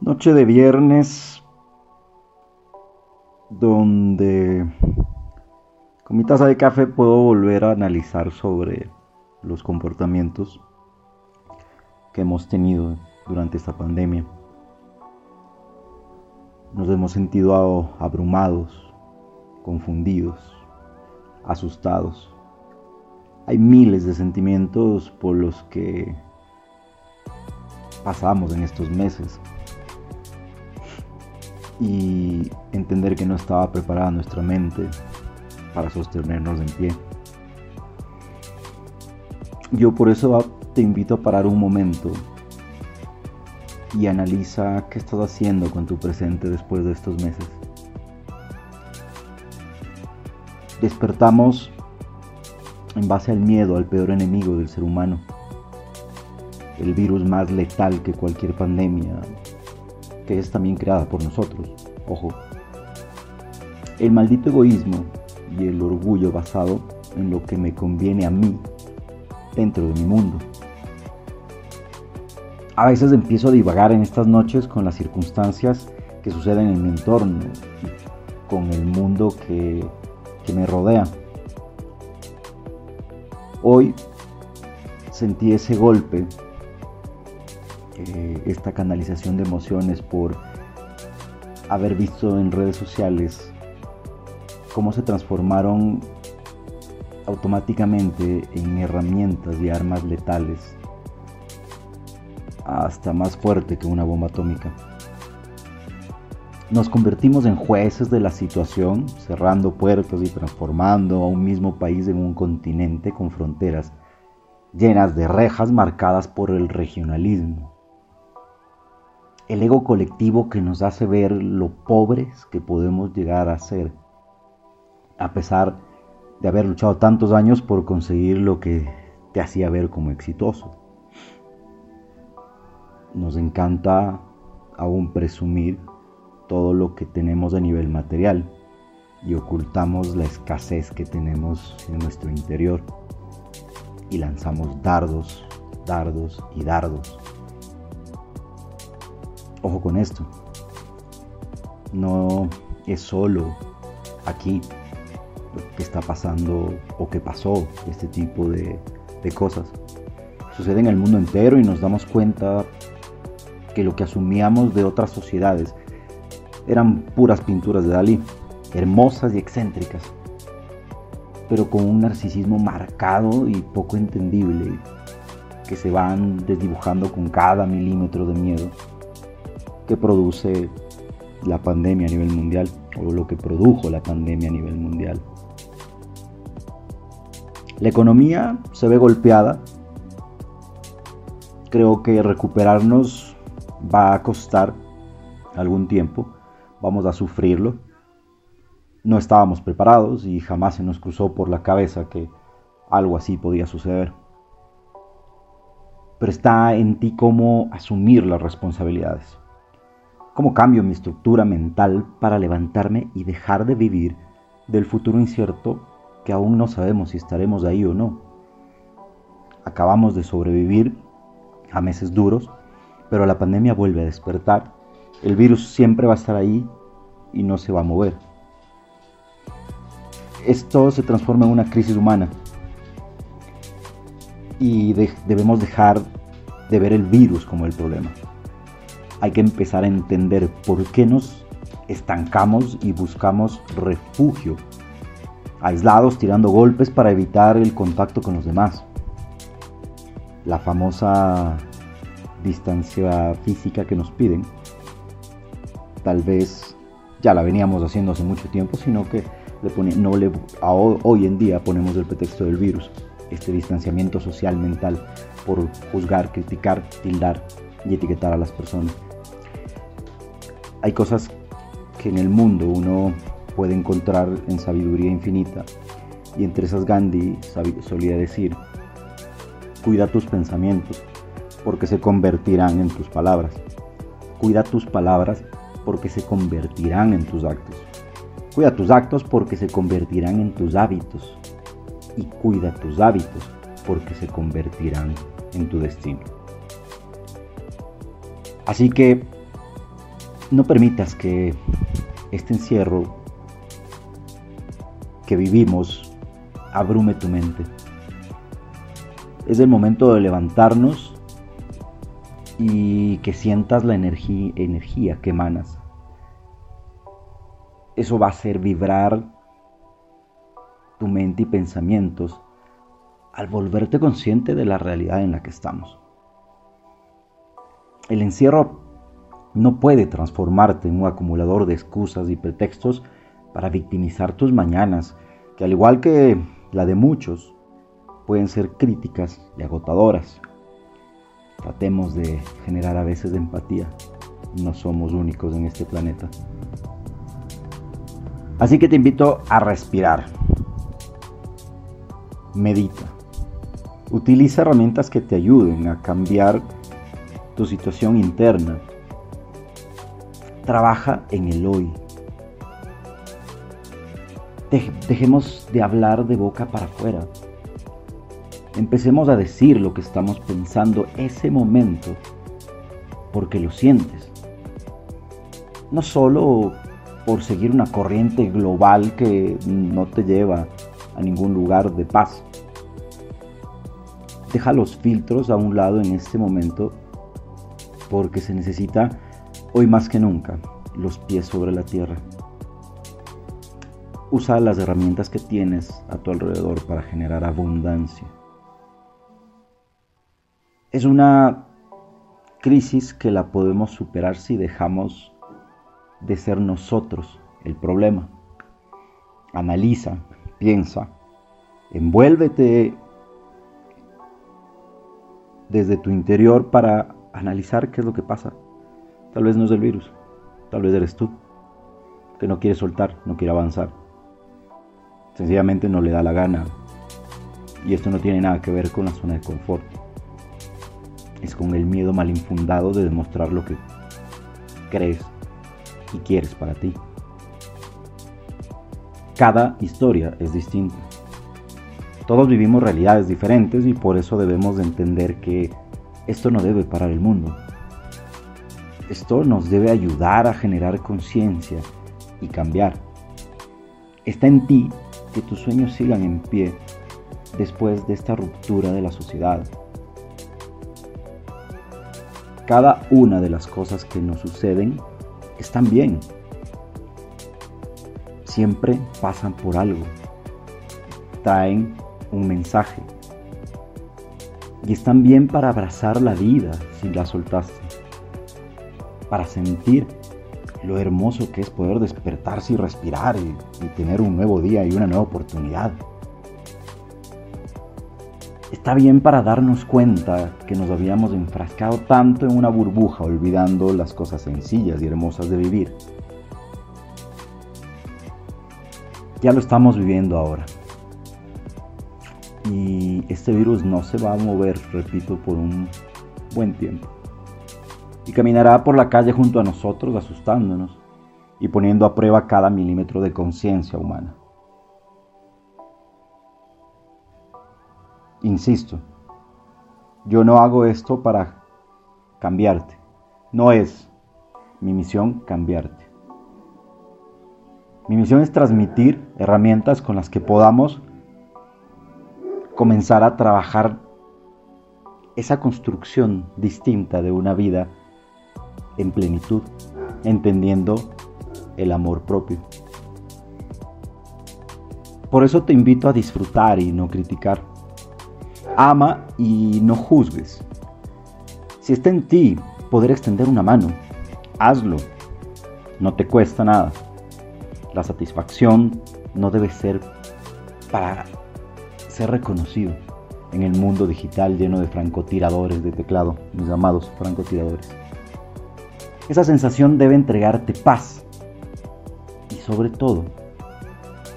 Noche de viernes donde con mi taza de café puedo volver a analizar sobre los comportamientos que hemos tenido durante esta pandemia. Nos hemos sentido abrumados, confundidos, asustados. Hay miles de sentimientos por los que pasamos en estos meses y entender que no estaba preparada nuestra mente para sostenernos en pie. Yo por eso te invito a parar un momento y analiza qué estás haciendo con tu presente después de estos meses. Despertamos en base al miedo al peor enemigo del ser humano, el virus más letal que cualquier pandemia, que es también creada por nosotros, ojo. El maldito egoísmo y el orgullo basado en lo que me conviene a mí dentro de mi mundo. A veces empiezo a divagar en estas noches con las circunstancias que suceden en mi entorno, con el mundo que, que me rodea. Hoy sentí ese golpe eh, esta canalización de emociones por haber visto en redes sociales cómo se transformaron automáticamente en herramientas y armas letales hasta más fuerte que una bomba atómica. Nos convertimos en jueces de la situación, cerrando puertos y transformando a un mismo país en un continente con fronteras llenas de rejas marcadas por el regionalismo el ego colectivo que nos hace ver lo pobres que podemos llegar a ser, a pesar de haber luchado tantos años por conseguir lo que te hacía ver como exitoso. Nos encanta aún presumir todo lo que tenemos a nivel material y ocultamos la escasez que tenemos en nuestro interior y lanzamos dardos, dardos y dardos Ojo con esto. No es solo aquí lo que está pasando o que pasó este tipo de, cosas. Sucede en el mundo entero y nos damos cuenta que lo que asumíamos de otras sociedades eran puras pinturas de Dalí, hermosas y excéntricas, pero con un narcisismo marcado y poco entendible, que se van desdibujando con cada milímetro de miedo que produce la pandemia a nivel mundial o lo que produjo la pandemia a nivel mundial. La economía se ve golpeada. Creo que recuperarnos va a costar algún tiempo. Vamos a sufrirlo. No estábamos preparados y jamás se nos cruzó por la cabeza que algo así podía suceder. Pero está en ti cómo asumir las responsabilidades. ¿Cómo cambio mi estructura mental para levantarme y dejar de vivir del futuro incierto que aún no sabemos si estaremos ahí o no? Acabamos de sobrevivir a meses duros, pero la pandemia vuelve a despertar. El virus siempre va a estar ahí y no se va a mover. Esto se transforma en una crisis humana y debemos dejar de ver el virus como el problema hay que empezar a entender por qué nos estancamos y buscamos refugio, aislados tirando golpes para evitar el contacto con los demás. La famosa distancia física que nos piden, tal vez ya la veníamos haciendo hace mucho tiempo, sino que no le, hoy en día ponemos el pretexto del virus, este distanciamiento social mental por juzgar, criticar, tildar y etiquetar a las personas hay cosas que en el mundo uno puede encontrar en sabiduría infinita. Y entre esas Gandhi solía decir, cuida tus pensamientos porque se convertirán en tus palabras. Cuida tus palabras porque se convertirán en tus actos. Cuida tus actos porque se convertirán en tus hábitos. Y cuida tus hábitos porque se convertirán en tu destino. Así que no permitas que este encierro que vivimos abrume tu mente. Es el momento de levantarnos y que sientas la energía, que emanas. Eso va a hacer vibrar tu mente y pensamientos al volverte consciente de la realidad en la que estamos. El encierro no puede transformarte en un acumulador de excusas y pretextos para victimizar tus mañanas, que al igual que la de muchos, pueden ser críticas y agotadoras. Tratemos de generar a veces empatía. No somos únicos en este planeta. Así que te invito a respirar. Medita. Utiliza herramientas que te ayuden a cambiar tu situación interna. Trabaja en el hoy. Dejemos de hablar de boca para afuera. Empecemos a decir lo que estamos pensando ese momento porque lo sientes. No solo por seguir una corriente global que no te lleva a ningún lugar de paz. Deja los filtros a un lado en este momento porque se necesita hoy más que nunca los pies sobre la tierra. Usa las herramientas que tienes a tu alrededor para generar abundancia. Es una crisis que la podemos superar si dejamos de ser nosotros el problema. Analiza, piensa, envuélvete desde tu interior para analizar qué es lo que pasa. Tal vez no es el virus, tal vez eres tú, que no quiere soltar, no quiere avanzar. Sencillamente no le da la gana. Y esto no tiene nada que ver con la zona de confort. Es con el miedo mal infundado de demostrar lo que crees y quieres para ti. Cada historia es distinta. Todos vivimos realidades diferentes y por eso debemos de entender que esto no debe parar el mundo. Esto nos debe ayudar a generar conciencia y cambiar. Está en ti que tus sueños sigan en pie después de esta ruptura de la sociedad. Cada una de las cosas que nos suceden están bien. Siempre pasan por algo. Traen un mensaje. Y están bien para abrazar la vida si la soltaste. Para sentir lo hermoso que es poder despertarse y respirar y, tener un nuevo día y una nueva oportunidad. Está bien para darnos cuenta que nos habíamos enfrascado tanto en una burbuja olvidando las cosas sencillas y hermosas de vivir. Ya lo estamos viviendo ahora. Y este virus no se va a mover, repito, por un buen tiempo. Y caminará por la calle junto a nosotros asustándonos y poniendo a prueba cada milímetro de conciencia humana. Insisto, yo no hago esto para cambiarte. No es mi misión cambiarte. Mi misión es transmitir herramientas con las que podamos comenzar a trabajar esa construcción distinta de una vida en plenitud, entendiendo el amor propio. Por eso te invito a disfrutar y no criticar ama y no juzgues. Si está en ti poder extender una mano, hazlo. No te cuesta nada. La satisfacción no debe ser para ser reconocido en el mundo digital lleno de francotiradores de teclado, mis amados francotiradores. Esa sensación debe entregarte paz y sobre todo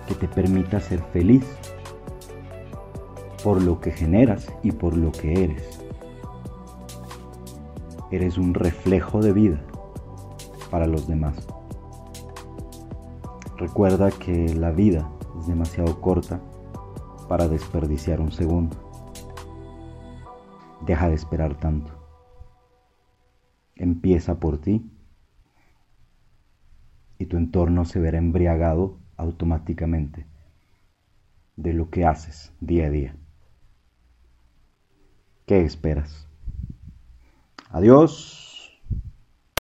que te permita ser feliz por lo que generas y por lo que eres. Eres un reflejo de vida para los demás. Recuerda que la vida es demasiado corta para desperdiciar un segundo. Deja de esperar tanto. Empieza por ti y tu entorno se verá embriagado automáticamente de lo que haces día a día. ¿Qué esperas? Adiós.